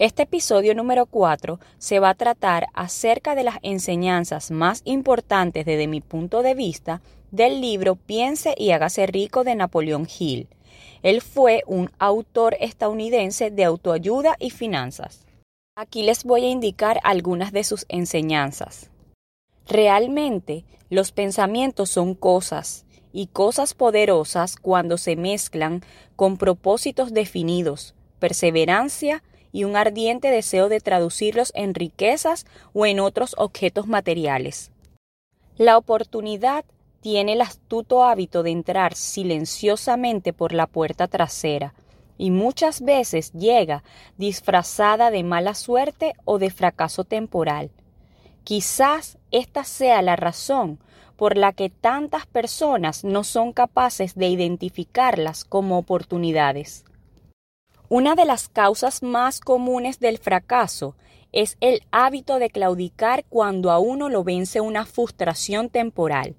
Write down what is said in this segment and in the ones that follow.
Este episodio número 4 se va a tratar acerca de las enseñanzas más importantes desde mi punto de vista del libro Piense y hágase rico de Napoleón Hill. Él fue un autor estadounidense de autoayuda y finanzas. Aquí les voy a indicar algunas de sus enseñanzas. Realmente los pensamientos son cosas y cosas poderosas cuando se mezclan con propósitos definidos, perseverancia y un ardiente deseo de traducirlos en riquezas o en otros objetos materiales. La oportunidad tiene el astuto hábito de entrar silenciosamente por la puerta trasera, y muchas veces llega disfrazada de mala suerte o de fracaso temporal. Quizás esta sea la razón por la que tantas personas no son capaces de identificarlas como oportunidades. Una de las causas más comunes del fracaso es el hábito de claudicar cuando a uno lo vence una frustración temporal.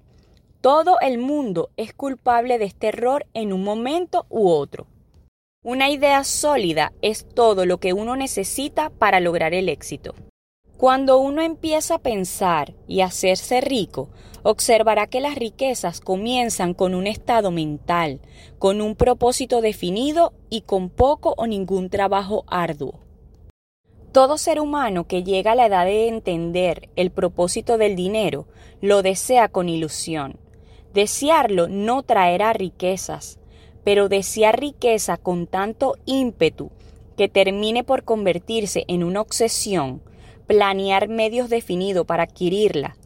Todo el mundo es culpable de este error en un momento u otro. Una idea sólida es todo lo que uno necesita para lograr el éxito. Cuando uno empieza a pensar y hacerse rico, observará que las riquezas comienzan con un estado mental, con un propósito definido y con poco o ningún trabajo arduo. Todo ser humano que llega a la edad de entender el propósito del dinero lo desea con ilusión. Desearlo no traerá riquezas, pero desear riqueza con tanto ímpetu que termine por convertirse en una obsesión planear medios definidos para adquirirla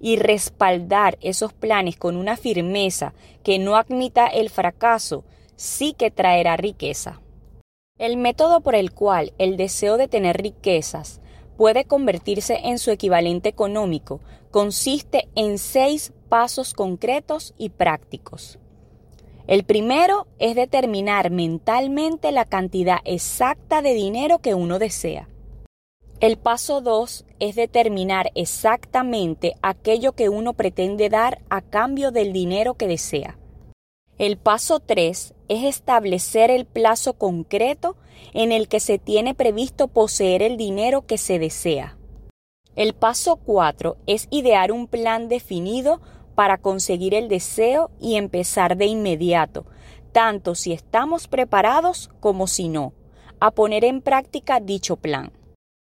y respaldar esos planes con una firmeza que no admita el fracaso, sí que traerá riqueza. El método por el cual el deseo de tener riquezas puede convertirse en su equivalente económico consiste en seis pasos concretos y prácticos. El primero es determinar mentalmente la cantidad exacta de dinero que uno desea. El paso 2 es determinar exactamente aquello que uno pretende dar a cambio del dinero que desea. El paso 3 es establecer el plazo concreto en el que se tiene previsto poseer el dinero que se desea. El paso 4 es idear un plan definido para conseguir el deseo y empezar de inmediato, tanto si estamos preparados como si no, a poner en práctica dicho plan.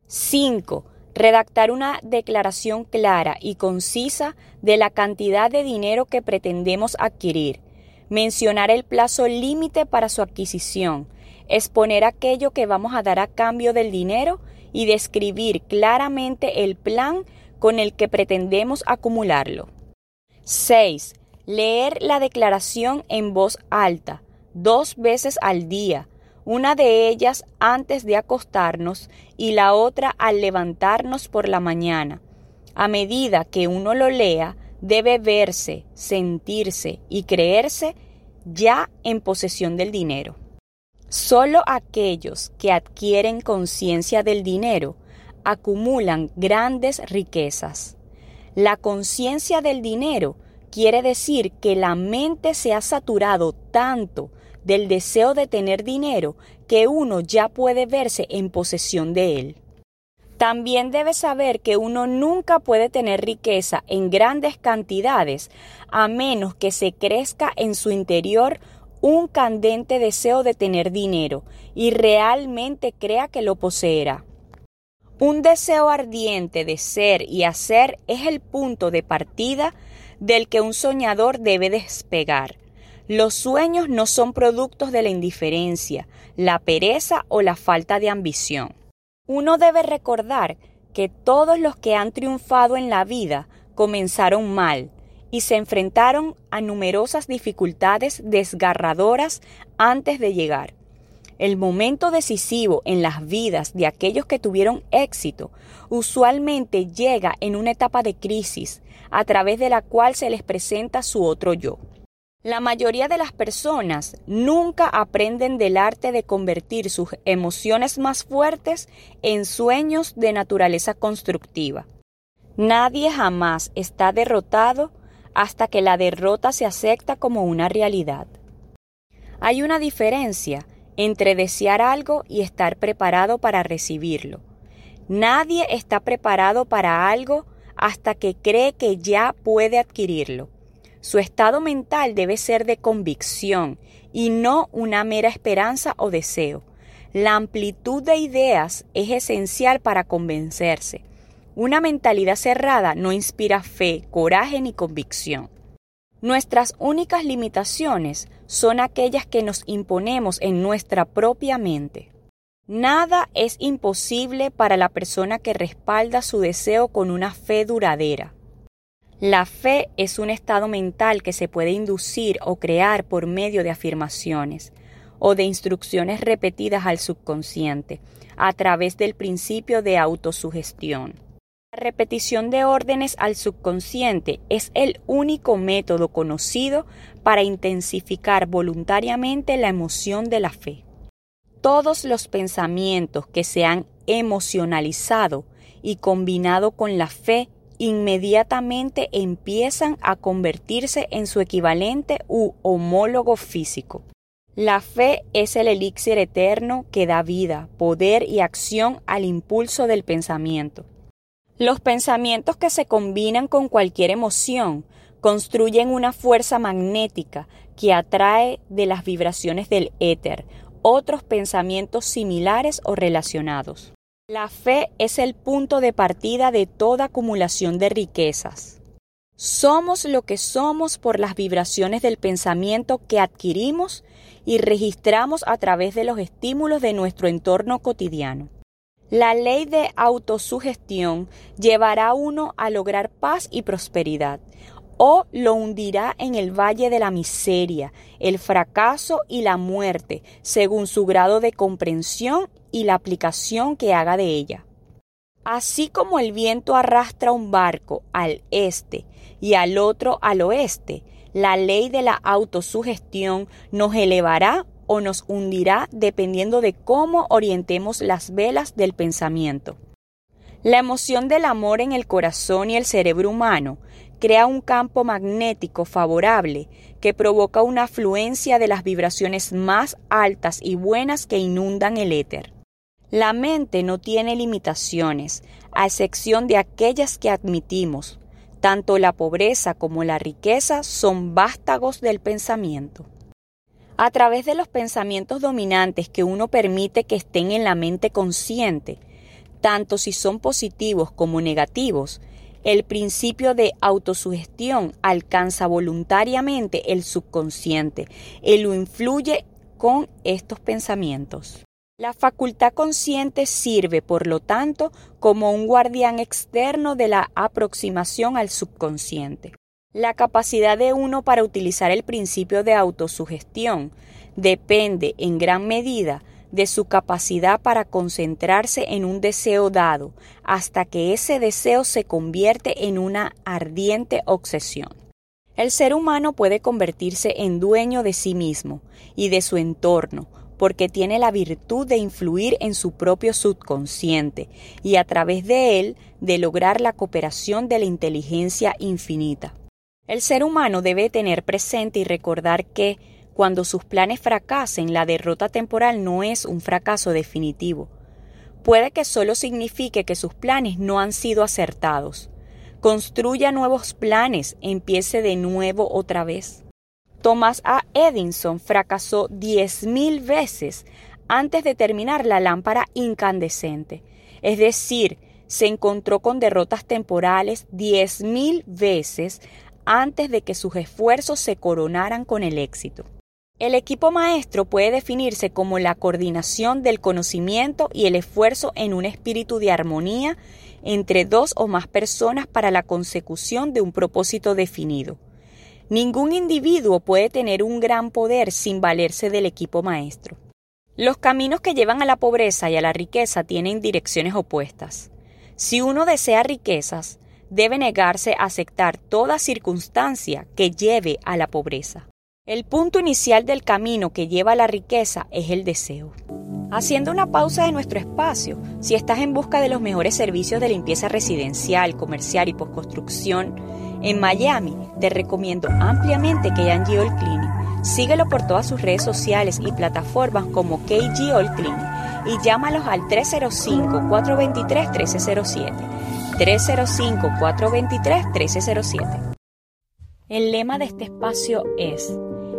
5. Redactar una declaración clara y concisa de la cantidad de dinero que pretendemos adquirir. Mencionar el plazo límite para su adquisición. Exponer aquello que vamos a dar a cambio del dinero y describir claramente el plan con el que pretendemos acumularlo. 6. Leer la declaración en voz alta, dos veces al día, una de ellas antes de acostarnos y la otra al levantarnos por la mañana. A medida que uno lo lea, debe verse, sentirse y creerse ya en posesión del dinero. Solo aquellos que adquieren conciencia del dinero acumulan grandes riquezas. La conciencia del dinero quiere decir que la mente se ha saturado tanto del deseo de tener dinero que uno ya puede verse en posesión de él. También debe saber que uno nunca puede tener riqueza en grandes cantidades a menos que se crezca en su interior un candente deseo de tener dinero y realmente crea que lo poseerá. Un deseo ardiente de ser y hacer es el punto de partida del que un soñador debe despegar. Los sueños no son productos de la indiferencia, la pereza o la falta de ambición. Uno debe recordar que todos los que han triunfado en la vida comenzaron mal y se enfrentaron a numerosas dificultades desgarradoras antes de llegar. El momento decisivo en las vidas de aquellos que tuvieron éxito usualmente llega en una etapa de crisis a través de la cual se les presenta su otro yo. La mayoría de las personas nunca aprenden del arte de convertir sus emociones más fuertes en sueños de naturaleza constructiva. Nadie jamás está derrotado hasta que la derrota se acepta como una realidad. Hay una diferencia entre desear algo y estar preparado para recibirlo. Nadie está preparado para algo hasta que cree que ya puede adquirirlo. Su estado mental debe ser de convicción y no una mera esperanza o deseo. La amplitud de ideas es esencial para convencerse. Una mentalidad cerrada no inspira fe, coraje ni convicción. Nuestras únicas limitaciones son aquellas que nos imponemos en nuestra propia mente. Nada es imposible para la persona que respalda su deseo con una fe duradera. La fe es un estado mental que se puede inducir o crear por medio de afirmaciones o de instrucciones repetidas al subconsciente a través del principio de autosugestión. La repetición de órdenes al subconsciente es el único método conocido para intensificar voluntariamente la emoción de la fe. Todos los pensamientos que se han emocionalizado y combinado con la fe inmediatamente empiezan a convertirse en su equivalente u homólogo físico. La fe es el elixir eterno que da vida, poder y acción al impulso del pensamiento. Los pensamientos que se combinan con cualquier emoción construyen una fuerza magnética que atrae de las vibraciones del éter otros pensamientos similares o relacionados. La fe es el punto de partida de toda acumulación de riquezas. Somos lo que somos por las vibraciones del pensamiento que adquirimos y registramos a través de los estímulos de nuestro entorno cotidiano. La ley de autosugestión llevará a uno a lograr paz y prosperidad, o lo hundirá en el valle de la miseria, el fracaso y la muerte, según su grado de comprensión y la aplicación que haga de ella. Así como el viento arrastra un barco al este y al otro al oeste, la ley de la autosugestión nos elevará o nos hundirá dependiendo de cómo orientemos las velas del pensamiento. La emoción del amor en el corazón y el cerebro humano crea un campo magnético favorable que provoca una afluencia de las vibraciones más altas y buenas que inundan el éter. La mente no tiene limitaciones, a excepción de aquellas que admitimos. Tanto la pobreza como la riqueza son vástagos del pensamiento. A través de los pensamientos dominantes que uno permite que estén en la mente consciente, tanto si son positivos como negativos, el principio de autosugestión alcanza voluntariamente el subconsciente y lo influye con estos pensamientos. La facultad consciente sirve, por lo tanto, como un guardián externo de la aproximación al subconsciente. La capacidad de uno para utilizar el principio de autosugestión depende en gran medida de su capacidad para concentrarse en un deseo dado hasta que ese deseo se convierte en una ardiente obsesión. El ser humano puede convertirse en dueño de sí mismo y de su entorno porque tiene la virtud de influir en su propio subconsciente y a través de él de lograr la cooperación de la inteligencia infinita. El ser humano debe tener presente y recordar que, cuando sus planes fracasen, la derrota temporal no es un fracaso definitivo. Puede que solo signifique que sus planes no han sido acertados. Construya nuevos planes, empiece de nuevo otra vez. Thomas A. Edison fracasó diez mil veces antes de terminar la lámpara incandescente. Es decir, se encontró con derrotas temporales diez mil veces antes de que sus esfuerzos se coronaran con el éxito. El equipo maestro puede definirse como la coordinación del conocimiento y el esfuerzo en un espíritu de armonía entre dos o más personas para la consecución de un propósito definido. Ningún individuo puede tener un gran poder sin valerse del equipo maestro. Los caminos que llevan a la pobreza y a la riqueza tienen direcciones opuestas. Si uno desea riquezas, debe negarse a aceptar toda circunstancia que lleve a la pobreza. El punto inicial del camino que lleva a la riqueza es el deseo. Haciendo una pausa de nuestro espacio, si estás en busca de los mejores servicios de limpieza residencial, comercial y postconstrucción en Miami, te recomiendo ampliamente KG All Cleaning. Síguelo por todas sus redes sociales y plataformas como KG All y llámalos al 305-423-1307. 305-423-1307. El lema de este espacio es